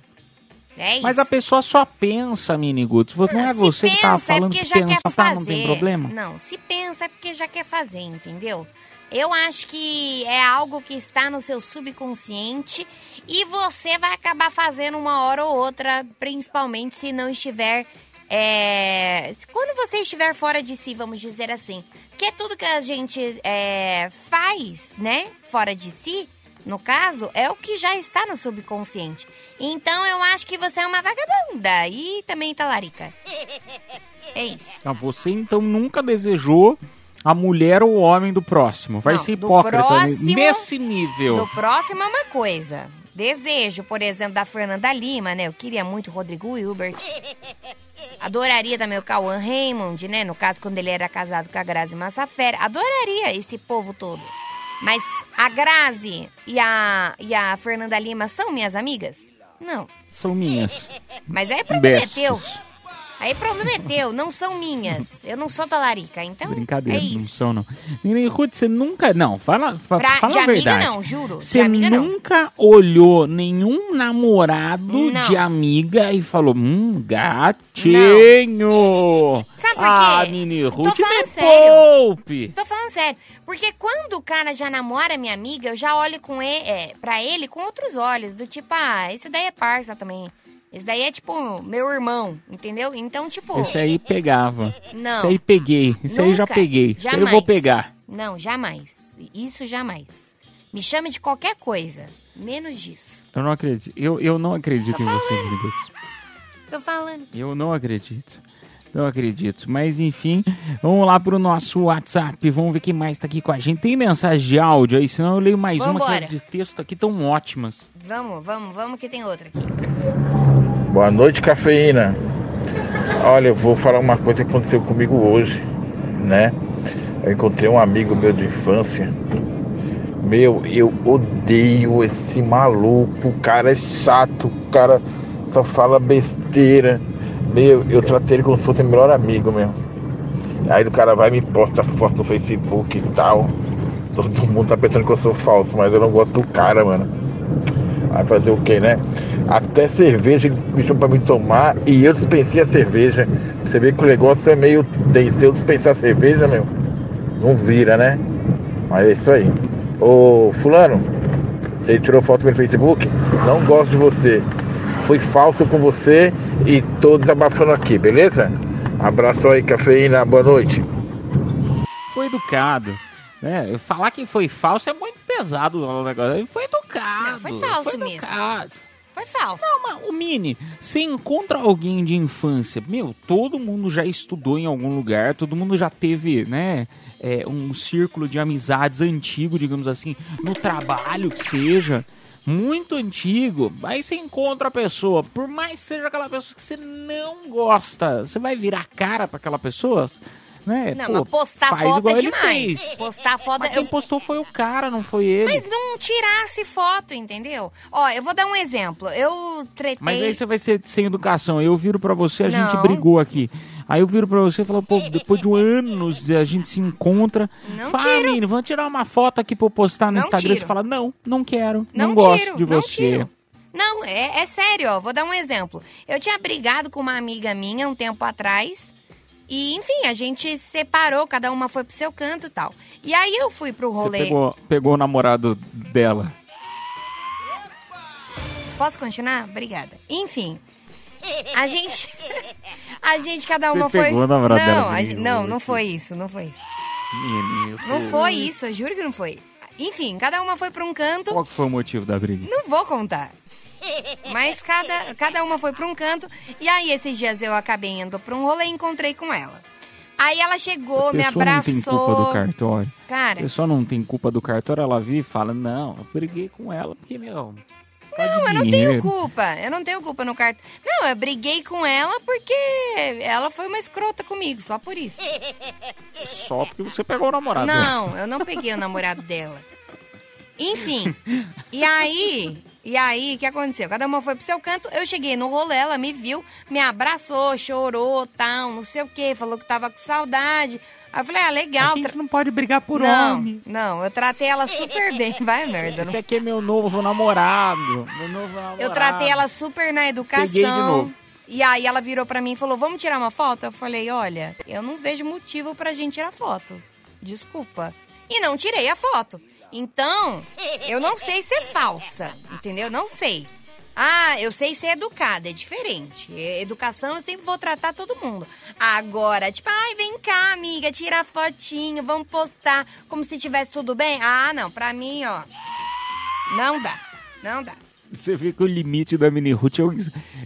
É isso. Mas a pessoa só pensa, Miniguts. Não é Se você que tava pensa, é falando porque que já pensa, quer tá? fazer. Não tem problema? Não, se pensa é porque já quer fazer, entendeu? Eu acho que é algo que está no seu subconsciente e você vai acabar fazendo uma hora ou outra, principalmente se não estiver. É, quando você estiver fora de si, vamos dizer assim. Porque tudo que a gente é, faz, né, fora de si, no caso, é o que já está no subconsciente. Então eu acho que você é uma vagabunda e também talarica. É isso. Ah, você então nunca desejou a mulher ou o homem do próximo. Vai Não, ser hipócrita próximo- nesse nível. Do próximo é uma coisa. Desejo, por exemplo, da Fernanda Lima, né? Eu queria muito o Rodrigo Hilbert. Adoraria também o Cauã Raymond, né? No caso, quando ele era casado com a Grazi Massafera. Adoraria esse povo todo. Mas a Grazi e a, e a Fernanda Lima são minhas amigas? Não. São minhas. Mas é prometeu. Bestas. Aí problema é teu, não são minhas. Eu não sou talarica, então Brincadeira, é não são, não. Ruth, você nunca. Não, fala, fa- Pra- fala de a amiga verdade. não, juro. Você amiga não. nunca olhou nenhum namorado Não. de amiga e falou: Hum, gatinho! Sabe por Ah, quê? Mini Tô Ruth, falando me sério. poupe! Tô falando sério. Porque quando o cara já namora minha amiga, eu já olho com ele, é, pra ele com outros olhos. Do tipo, ah, esse daí é parça também. Esse daí é tipo meu irmão, entendeu? Então, tipo. Esse aí pegava. Não. Esse aí peguei. Esse aí já peguei. Esse aí eu Jamais. vou pegar. Não, jamais. Isso jamais. Me chame de qualquer coisa. Menos disso. Eu não acredito. Eu, eu não acredito em você, Mini Ruth. Tô falando. Eu não acredito. Não acredito. Mas enfim, vamos lá pro nosso WhatsApp. Vamos ver quem mais tá aqui com a gente. Tem mensagem de áudio aí, senão eu leio mais uma que Vambora. as de texto aqui tão ótimas. Vamos, vamos, vamos que tem outra aqui. Boa noite, cafeína. Olha, eu vou falar uma coisa que aconteceu comigo hoje, né? Eu encontrei um amigo meu de infância. Meu, eu odeio esse maluco. O cara é chato, o cara só fala besteira. Meu, eu tratei ele como se fosse meu melhor amigo, meu. Aí o cara vai e me posta foto no Facebook e tal. Todo mundo tá pensando que eu sou falso, mas eu não gosto do cara, mano. Vai fazer o que, né? Até cerveja ele me chamou pra me tomar e eu dispensei a cerveja. Você vê que o negócio é meio tenso. Se eu dispensar a cerveja, meu, não vira, né? Mas é isso aí. Ô, Fulano, você tirou foto no Facebook? Não gosto de você. Fui falso com você e tô desabafando aqui, beleza? Abraço aí, cafeína. Boa noite. Foi educado. Né? Falar que foi falso é muito pesado o negócio. Foi educado. Não, foi falso mesmo. educado. Foi falso. Não, mas o Mini, você encontra alguém de infância, meu, todo mundo já estudou em algum lugar, todo mundo já teve, né, é, um círculo de amizades antigo, digamos assim, no trabalho que seja, muito antigo. Aí você encontra a pessoa, por mais que seja aquela pessoa que você não gosta, você vai virar cara pra aquela pessoa, né? Não, Pô, mas postar faz foto igual é demais. fez. Postar foto Mas quem postou foi o cara, não foi ele. Mas não tirasse foto, entendeu? Ó, eu vou dar um exemplo. Eu tretei. Mas aí você vai ser sem educação. Eu viro pra você, a gente Não. brigou aqui. Aí eu viro pra você e falo, pô, depois de um anos a gente se encontra. Não fala, tiro. menino, vamos tirar uma foto aqui pra eu postar no Não Instagram. tiro. Você fala, não, não quero, não, Não gosto tiro, de não você. tiro. Não, é, é sério, ó. Vou dar um exemplo. Eu tinha brigado com uma amiga minha um tempo atrás. E, enfim, a gente se separou, cada uma foi pro seu canto e tal. E aí eu fui pro Você rolê. pegou, pegou o namorado dela. Posso continuar? Obrigada. Enfim. A gente. A gente, cada uma Você foi. pegou a namorada não, dela, a gente- não, não aqui. foi isso, não foi isso. Menino, Não foi isso, eu juro que não foi. Enfim, cada uma foi pra um canto. Qual que foi o motivo da briga? Não vou contar. Mas cada, cada uma foi pra um canto. E aí, esses dias eu acabei indo pra um rolê e encontrei com ela. Aí ela chegou, me pessoa não tem abraçou. culpa do cartório. Cara. A pessoa não tem culpa do cartório, ela vive e fala, não, eu briguei com ela porque, meu... Não, eu não dinheiro. tenho culpa. Eu não tenho culpa no cartão. Não, eu briguei com ela porque ela foi uma escrota comigo, só por isso. Só porque você pegou o namorado. Não, eu não peguei o namorado dela. Enfim. E aí, e aí, o que aconteceu? Cada uma foi pro seu canto, eu cheguei no rolê, ela me viu, me abraçou, chorou, tal, não sei o quê, falou que tava com saudade. Aí eu falei, ah, legal. A gente não pode brigar por não, homem. Não, eu tratei ela super bem. Vai, merda. Esse Não... aqui é meu novo namorado. Meu novo namorado. Eu tratei ela super na educação. Peguei de novo. E aí ela virou pra mim e falou: "Vamos tirar uma foto?" Eu falei: "Olha, eu não vejo motivo pra gente tirar foto. Desculpa." E não tirei a foto. Então, eu não sei ser falsa, entendeu? Não sei. Ah, eu sei ser educada, é diferente. É, Educação eu sempre vou tratar todo mundo. Agora, tipo, ai, vem cá, amiga, tira a fotinho, vamos postar como se tivesse tudo bem. Ah, não, pra mim, ó, não dá, não dá. Você vê que o limite da Mini Ruth é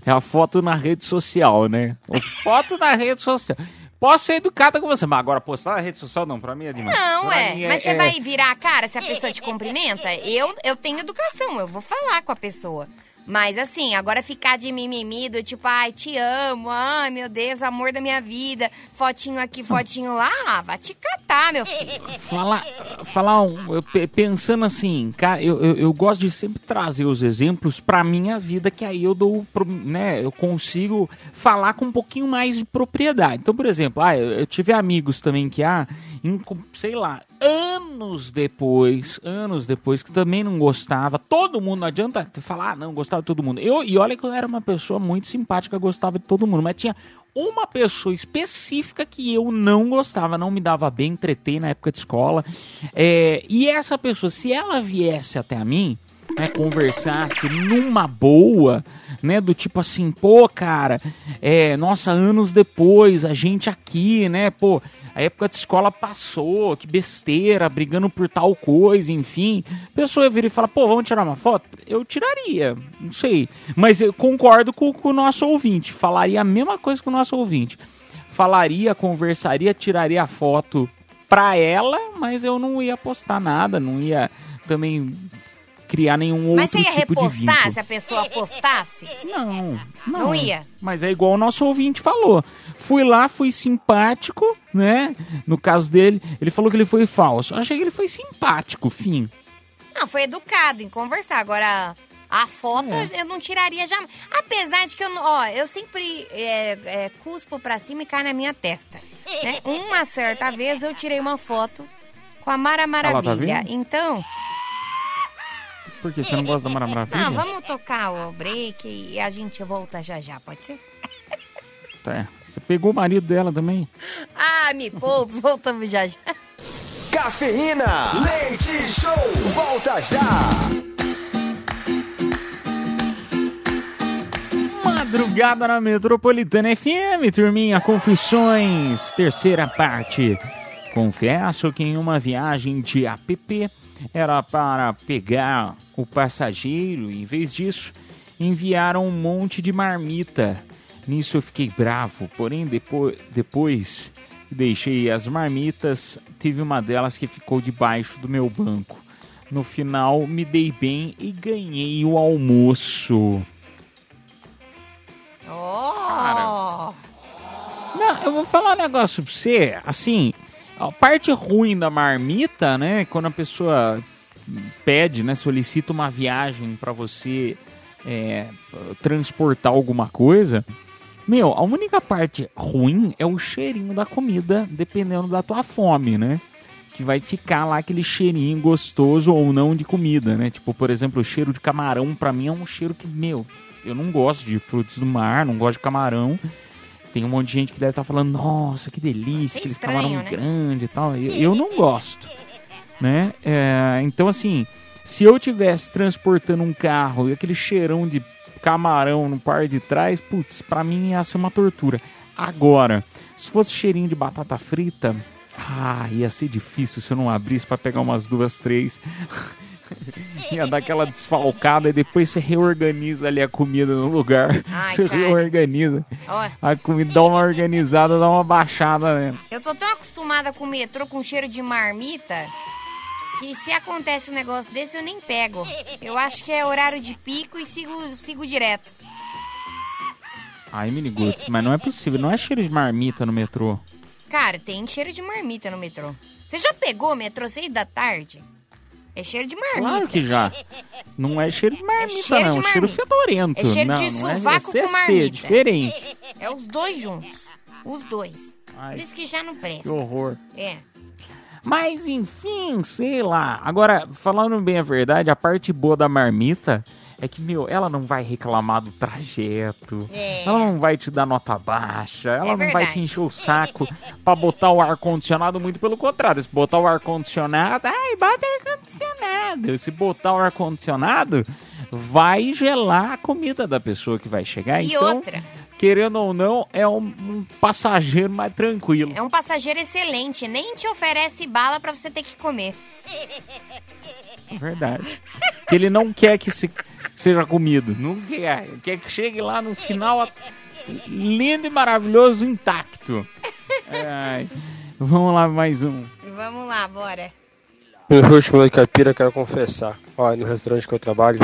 é a foto na rede social, né? O foto na rede social. Posso ser educada com você, mas agora postar na rede social não, pra mim é demais. Não, Pra é. mim Mas você é- vai virar a cara se a pessoa te cumprimenta? Eu, eu tenho educação, eu vou falar com a pessoa. Mas assim, agora ficar de mimimi do tipo, ai, te amo, ai, meu Deus, amor da minha vida, fotinho aqui, fotinho lá, ah, vai te catar, meu filho. Falar, falar um, eu pe- pensando assim, cara, eu, eu, eu gosto de sempre trazer os exemplos pra minha vida, que aí eu dou, né, eu consigo falar com um pouquinho mais de propriedade. Então, por exemplo, ah, eu, eu tive amigos também que, ah, em, sei lá, anos depois, anos depois, que também não gostava, todo mundo, não adianta falar, ah, não, gostava de todo mundo. Eu, e olha que eu era uma pessoa muito simpática, gostava de todo mundo, mas tinha uma pessoa específica que eu não gostava, não me dava bem, tretei na época de escola. É, e essa pessoa, se ela viesse até a mim, né, conversasse numa boa, né, do tipo assim, pô, cara, é, nossa, anos depois, a gente aqui, né, pô, a época de escola passou, que besteira, brigando por tal coisa, enfim. A pessoa vira e fala, pô, vamos tirar uma foto? Eu tiraria, não sei. Mas eu concordo com, com o nosso ouvinte, falaria a mesma coisa que o nosso ouvinte. Falaria, conversaria, tiraria a foto pra ela, mas eu não ia postar nada, não ia também criar nenhum outro Mas você ia tipo de repostar se a pessoa postasse? Não, Não ia? Mas é igual o nosso ouvinte falou. Fui lá, fui simpático, né? No caso dele, ele falou que ele foi falso. Achei que ele foi simpático, fim. Não, foi educado em conversar. Agora, a foto É. eu não tiraria jamais. Apesar de que eu, não- ó, eu sempre é, é, cuspo pra cima e cai na minha testa. né? Uma certa vez eu tirei uma foto com a Mara tá Maravilha. vendo? então, Por que você não gosta da Mara Maravilha? não, vamos tocar o break e a gente volta já já, pode ser? Tá, Você pegou o marido dela também? Ah, me poupe, voltamos já já. Cafeína, leite show, volta já. Madrugada na Metropolitana FM, turminha, confissões, terceira parte. Confesso que em uma viagem de app era para pegar o passageiro, em vez disso, enviaram um monte de marmita. Nisso eu fiquei bravo, porém depois, depois que deixei as marmitas, teve uma delas que ficou debaixo do meu banco. No final, me dei bem e ganhei o almoço. Oh! Não, eu vou falar um negócio pra você, assim, a parte ruim da marmita, né, quando a pessoa pede, né, solicita uma viagem pra você é, transportar alguma coisa, meu, a única parte ruim é o cheirinho da comida, dependendo da tua fome, né? Que vai ficar lá aquele cheirinho gostoso ou não de comida, né? Tipo, por exemplo, o cheiro de camarão, pra mim é um cheiro que, meu, eu não gosto de frutos do mar, não gosto de camarão. Tem um monte de gente que deve estar falando, nossa, que delícia, aquele estranho, camarão né? grande e tal. Eu, eu não gosto, né? É, então, assim, se eu tivesse transportando um carro e aquele cheirão de camarão no par de trás, putz, pra mim ia ser uma tortura. Agora, se fosse cheirinho de batata frita, ah, ia ser difícil se eu não abrisse pra pegar umas duas, três. ia dar aquela desfalcada e depois você reorganiza ali a comida no lugar. Ai, você cara. reorganiza. Ó, A comida dá uma organizada, dá uma baixada, né? eu tô tão acostumada com o metrô com cheiro de marmita que se acontece um negócio desse eu nem pego. Eu acho que é horário de pico e sigo, sigo direto. Ai, miniguts, mas não é possível, não é cheiro de marmita no metrô. Cara, tem cheiro de marmita no metrô. Você já pegou o metrô seis da tarde? É cheiro de marmita. Claro que já. Não é cheiro de marmita, cheiro não. de É cheiro marmita. fedorento. É cheiro não, de não é sovaco CC, com marmita. diferente. É os dois juntos. Os dois. Ai, Por isso que já não presta. Que horror. É. Mas enfim, sei lá. Agora, falando bem a verdade, a parte boa da marmita é que, meu, ela não vai reclamar do trajeto. É. Ela não vai te dar nota baixa. Ela não vai te encher o saco pra botar o ar-condicionado. Muito pelo contrário. Se botar o ar-condicionado, ai, bota ar-condicionado. Se botar o ar-condicionado, vai gelar a comida da pessoa que vai chegar. E então, outra. querendo ou não, é um, um passageiro mais tranquilo. É um passageiro excelente. Nem te oferece bala pra você ter que comer. Verdade. que ele não quer que se, seja comido. Não quer. Quer que chegue lá no final lindo e maravilhoso, intacto. Ai, vamos lá, mais um. Vamos lá, bora. No último de Capira, quero confessar. Ó, no restaurante que eu trabalho,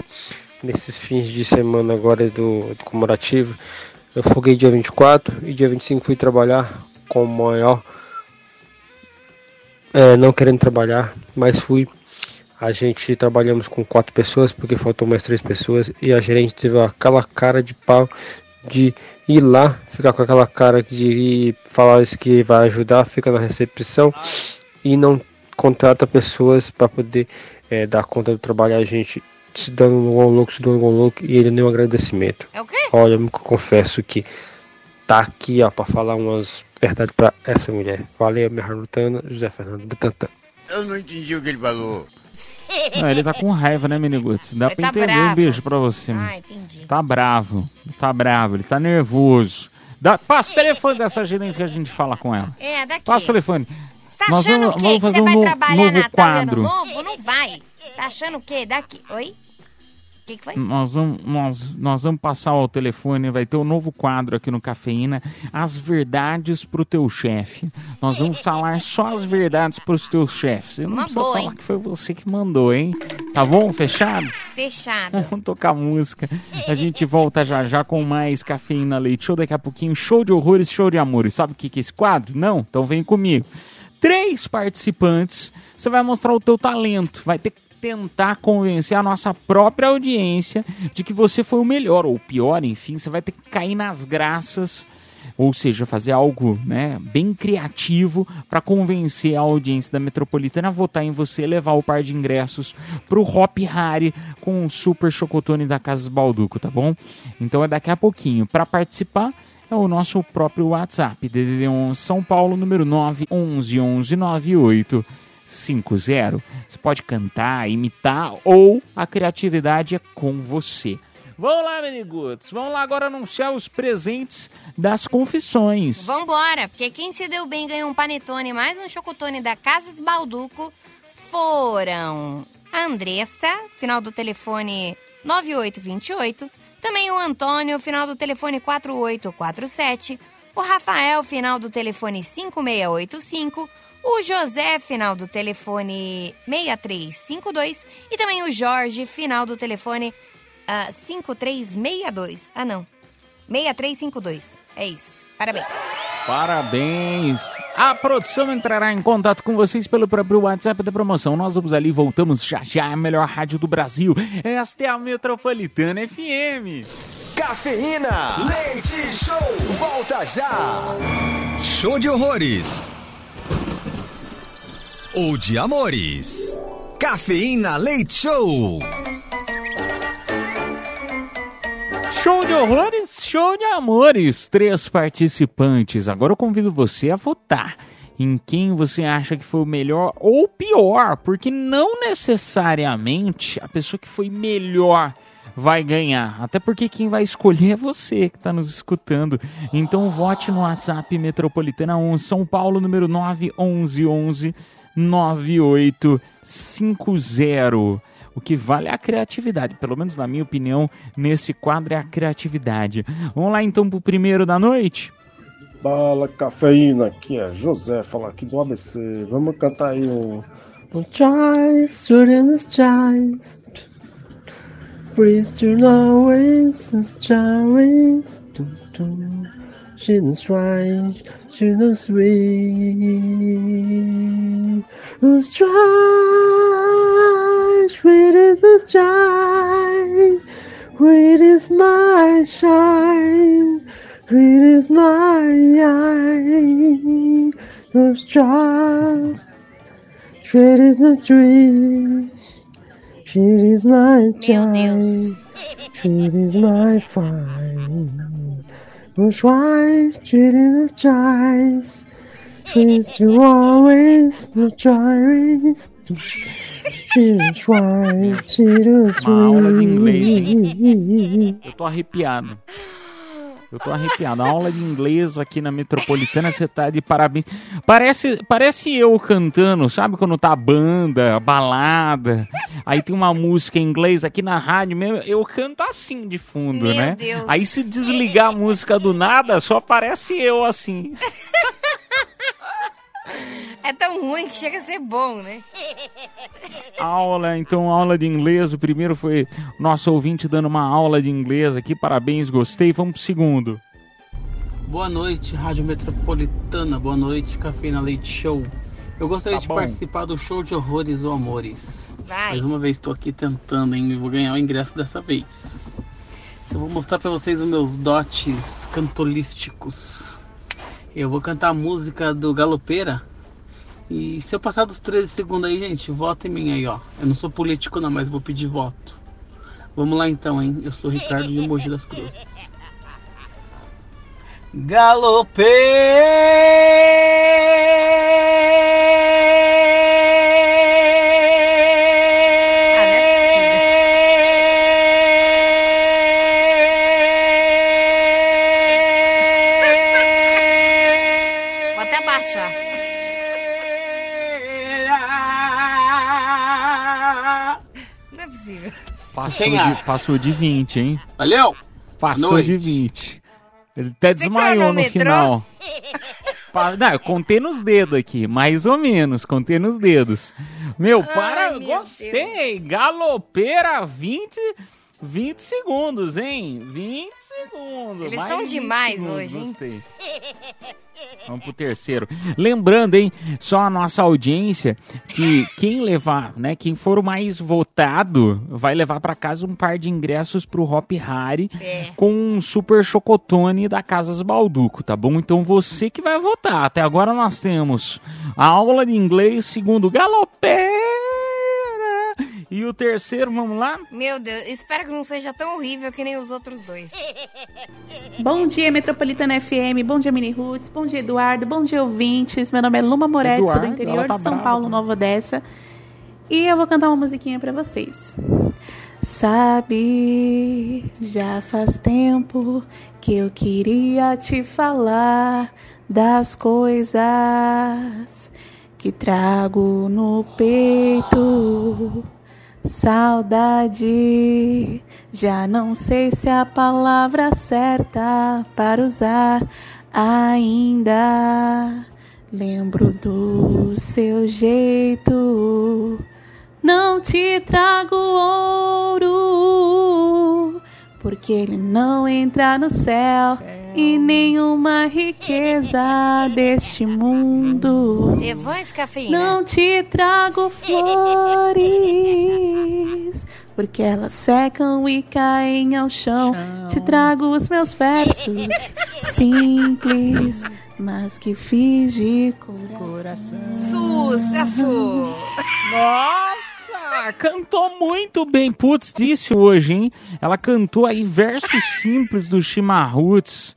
nesses fins de semana agora do, do comemorativo. Eu foguei dia 24 e dia 25 fui trabalhar com o maior. É, não querendo trabalhar, mas fui. A gente trabalhamos com quatro pessoas, porque faltou mais três pessoas, e a gerente teve aquela cara de pau de ir lá, ficar com aquela cara de falar isso que vai ajudar, fica na recepção e não contrata pessoas para poder é, dar conta do trabalho. A gente se dando um igual louco, se dando igual louco e ele nem um agradecimento. É o quê? Olha, eu confesso que tá aqui, ó, para falar umas verdades para essa mulher. Valeu, minha Lutana, José Fernando Butantan. Eu não entendi o que ele falou. Não, ele tá com raiva, né, Miniguts? Dá Ele pra tá entender. bravo. Um beijo pra você. Ah, entendi. Tá bravo. Tá bravo. Ele tá nervoso. Dá, passa o telefone dessa gerente que a gente fala com ela. É, daqui. Passa o telefone. Você tá Nós achando vamos- o quê? vamos Que fazer você um vai no- trabalhar novo e quadro. Novo? Não vai. Tá achando o quê? Daqui. Oi? Que, que? Nós vamos, nós, nós vamos passar ao telefone, vai ter um novo quadro aqui no Cafeína, as verdades pro teu chefe. Nós vamos falar só as verdades pros teus chefes. Não Uma precisa boa, falar hein? que foi você que mandou, hein? Tá bom? Fechado? Fechado. Vamos tocar música. A gente volta já já com mais Cafeína Leite Show. Daqui a pouquinho, show de horrores, show de amores. Sabe o que que é esse quadro? Não? Então vem comigo. Três participantes. Você vai mostrar o teu talento. Vai ter tentar convencer a nossa própria audiência de que você foi o melhor ou o pior, enfim. Você vai ter que cair nas graças ou seja, fazer algo né, bem criativo para convencer a audiência da Metropolitana a votar em você levar o par de ingressos para o Hop Harry com o Super Chocotone da Casas Balduco, tá bom? Então é daqui a pouquinho. Para participar, é o nosso próprio WhatsApp, DDD1 São Paulo, número 9119850. Você pode cantar, imitar ou a criatividade é com você. Vamos lá, Meniguts. Vamos lá agora anunciar os presentes das confissões. Vambora, porque quem se deu bem ganhou um panetone mais um chocotone da Casas Balduco foram a Andressa, final do telefone 9828, também o Antônio, final do telefone 4847, o Rafael, final do telefone 5685, o José, final do telefone 6352 e também o Jorge, final do telefone ah, 5362. Ah, não. 6352. É isso. Parabéns. Parabéns! A produção entrará em contato com vocês pelo próprio WhatsApp da promoção. Nós vamos ali, voltamos já já, a melhor rádio do Brasil. Esta é a Metropolitana FM. Cafeína, leite show, volta já. Show de horrores. Ou de amores. Cafeína Leite Show. Show de horrores, show de amores. Três participantes. Agora eu convido você a votar em quem você acha que foi o melhor ou pior, porque não necessariamente a pessoa que foi melhor vai ganhar. Até porque quem vai escolher é você que está nos escutando. Então vote no WhatsApp Metropolitana 1 São Paulo, número 911 9850. O que vale é a criatividade, pelo menos na minha opinião, nesse quadro é a criatividade. Vamos lá então pro primeiro da noite? Bala cafeína, aqui é José, fala aqui do ABC. Vamos cantar aí um. No skies, shooting the skies. Freeze to no winds, skies. She knows right, she knows sweet. Who's try, sweet is the sky, sweet is my shine, sweet is my eye. Who's trust, sweet is the tree, sweet is my child, sweet is my fine. Who's wise, sweet is skies. She's to always the choice. Wise, Uma aula de inglês. Eu tô arrepiado. Eu tô arrepiado. A aula de inglês aqui na Metropolitana, você tá de parabéns. Parece, parece eu cantando, sabe? Quando tá a banda, a balada, aí tem uma música em inglês aqui na rádio mesmo. Eu canto assim de fundo, Meu né? Deus. Aí se desligar a música do nada, só aparece eu assim. É tão ruim que chega a ser bom, né? Aula, então, aula de inglês. O primeiro foi nosso ouvinte dando uma aula de inglês aqui. Parabéns, gostei. Vamos pro segundo. Boa noite, Rádio Metropolitana. Boa noite, Cafeína Leite Show. Eu gostaria Tá de bom. participar do show de horrores ou amores. Vai. Mais uma vez estou aqui tentando, hein? Eu vou ganhar o ingresso dessa vez. Eu vou mostrar pra vocês os meus dotes cantolísticos. Eu vou cantar a música do Galopeira. E se eu passar dos 13 segundos aí, gente, vota em mim aí, ó. Eu não sou político não, mas vou pedir voto. Vamos lá então, hein? Eu sou Ricardo de Mogi das Cruzes. Vou Passou Quem de, é? passou de 20, hein? Valeu! Passou Noite. de 20. Ele até desmaiou no final. Não, eu contei nos dedos aqui, mais ou menos, contei nos dedos. Meu, para, gostei. Galopeira 20, 20 segundos, hein? 20 segundos. Eles 20 demais segundos, hoje, hein? Gostei. Vamos pro terceiro. Lembrando, hein, só a nossa audiência, que quem levar, né, quem for o mais votado, vai levar pra casa um par de ingressos pro Hop Harry com um super chocotone da Casas Balduco, tá bom? Então você que vai votar. Até agora nós temos a aula de inglês segundo Galopeira. E o terceiro, vamos lá? Meu Deus, espero que não seja tão horrível que nem os outros dois. Bom dia, Metropolitana FM. Bom dia, Mini Roots. Bom dia, Eduardo. Bom dia, ouvintes. Meu nome é Luma Moretti, sou do Eduardo, interior tá de São brava. Paulo, Nova Odessa. E eu vou cantar uma musiquinha pra vocês. Sabe, já faz tempo que eu queria te falar das coisas que trago no peito. Saudade, já não sei se é a palavra certa para usar ainda. Lembro do seu jeito. Não te trago ouro, porque ele não entra no céu e nenhuma riqueza deste mundo. Evans Cafeína. Não te trago flores, porque elas secam e caem ao chão. Te trago os meus versos simples, mas que fiz de coração. Sucesso! Nossa, cantou muito bem. Putz, disse hoje, hein? Ela cantou aí versos simples do Chimarruts.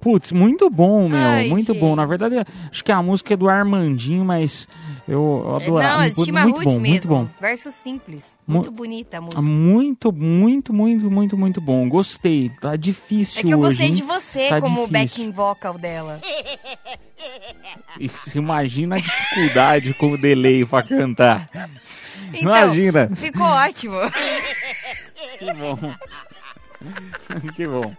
Putz, muito bom, meu. Ai, muito bom. Na verdade, acho que a música é do Armandinho, mas eu, adoro. Não, muito, Chima muito bom, mesmo. muito bom. Verso simples. Mu- Muito bonita a música. Muito, muito, muito, muito, muito bom. Gostei. Tá difícil É que eu hoje, gostei de você Tá como difícil. backing vocal dela. Você imagina a dificuldade com o delay pra cantar. Então, imagina. Ficou ótimo. Que bom. que bom.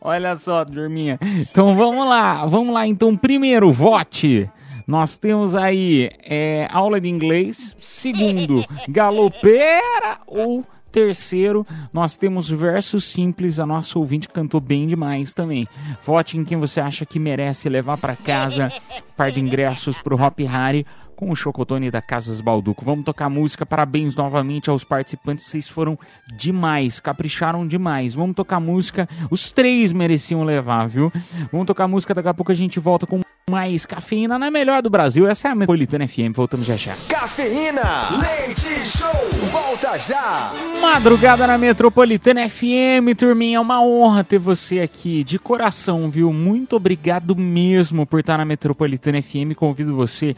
Olha só, turminha. Então vamos lá, vamos lá. Então, primeiro, vote. Nós temos aí é, aula de inglês. Segundo, galopeira. Ou terceiro, nós temos versos simples. A nossa ouvinte cantou bem demais também. Vote em quem você acha que merece levar para casa. Par de ingressos pro Hop Harry com o Chocotone da Casas Balduco. Vamos tocar música. Parabéns novamente aos participantes. Vocês foram demais, capricharam demais. Vamos tocar música. Os três mereciam levar, viu? Vamos tocar música. Daqui a pouco a gente volta com mais cafeína na melhor do Brasil. Essa é a Metropolitana FM. Voltamos já já. Cafeína, leite show, volta já. Madrugada na Metropolitana FM, turminha. É uma honra ter você aqui de coração, viu? Muito obrigado mesmo por estar na Metropolitana FM. Convido você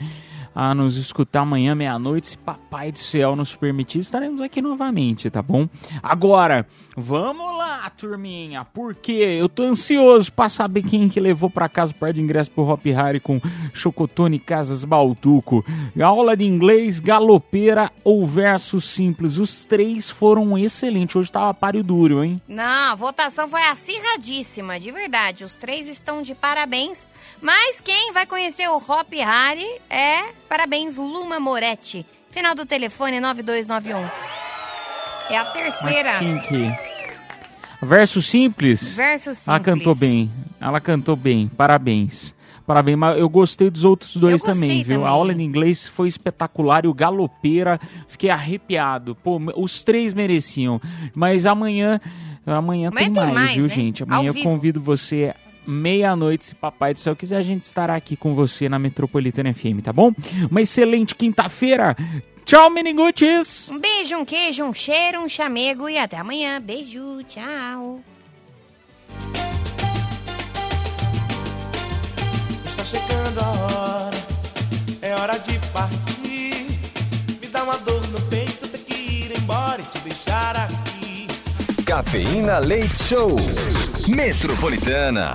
a nos escutar amanhã, meia-noite. Se Papai do Céu nos permitir, estaremos aqui novamente, tá bom? Agora, vamos lá, turminha, porque eu tô ansioso pra saber quem que levou pra casa o par de ingresso pro Hop Harry com Chocotone Casas Balduco. Aula de inglês, galopeira ou verso simples. Os três foram excelentes. Hoje tava páreo duro, hein? Não, a votação foi acirradíssima, de verdade. Os três estão de parabéns. Mas quem vai conhecer o Hop Harry é Parabéns, Luma Moretti. Final do telefone 9291. É a terceira. Verso simples. Verso simples. Ela cantou bem. Ela cantou bem. Parabéns. Parabéns, mas eu gostei dos outros dois também, viu? também. A aula de inglês foi espetacular e o galopeira, fiquei arrepiado. Pô, os três mereciam. Mas amanhã, amanhã tem, Amanhã tem mais, mais, viu, né? gente? Ao Amanhã eu vivo. convido você meia-noite, se papai do céu quiser, a gente estará aqui com você na Metropolitana FM, tá bom? Uma excelente quinta-feira. Tchau, menigutes! Um beijo, um queijo, um cheiro, um chamego e até amanhã. Beijo, tchau. Está chegando a hora, é hora de partir. Me dá uma dor no peito, ter que ir embora e te deixar aqui. Cafeína Leite Show. Metropolitana.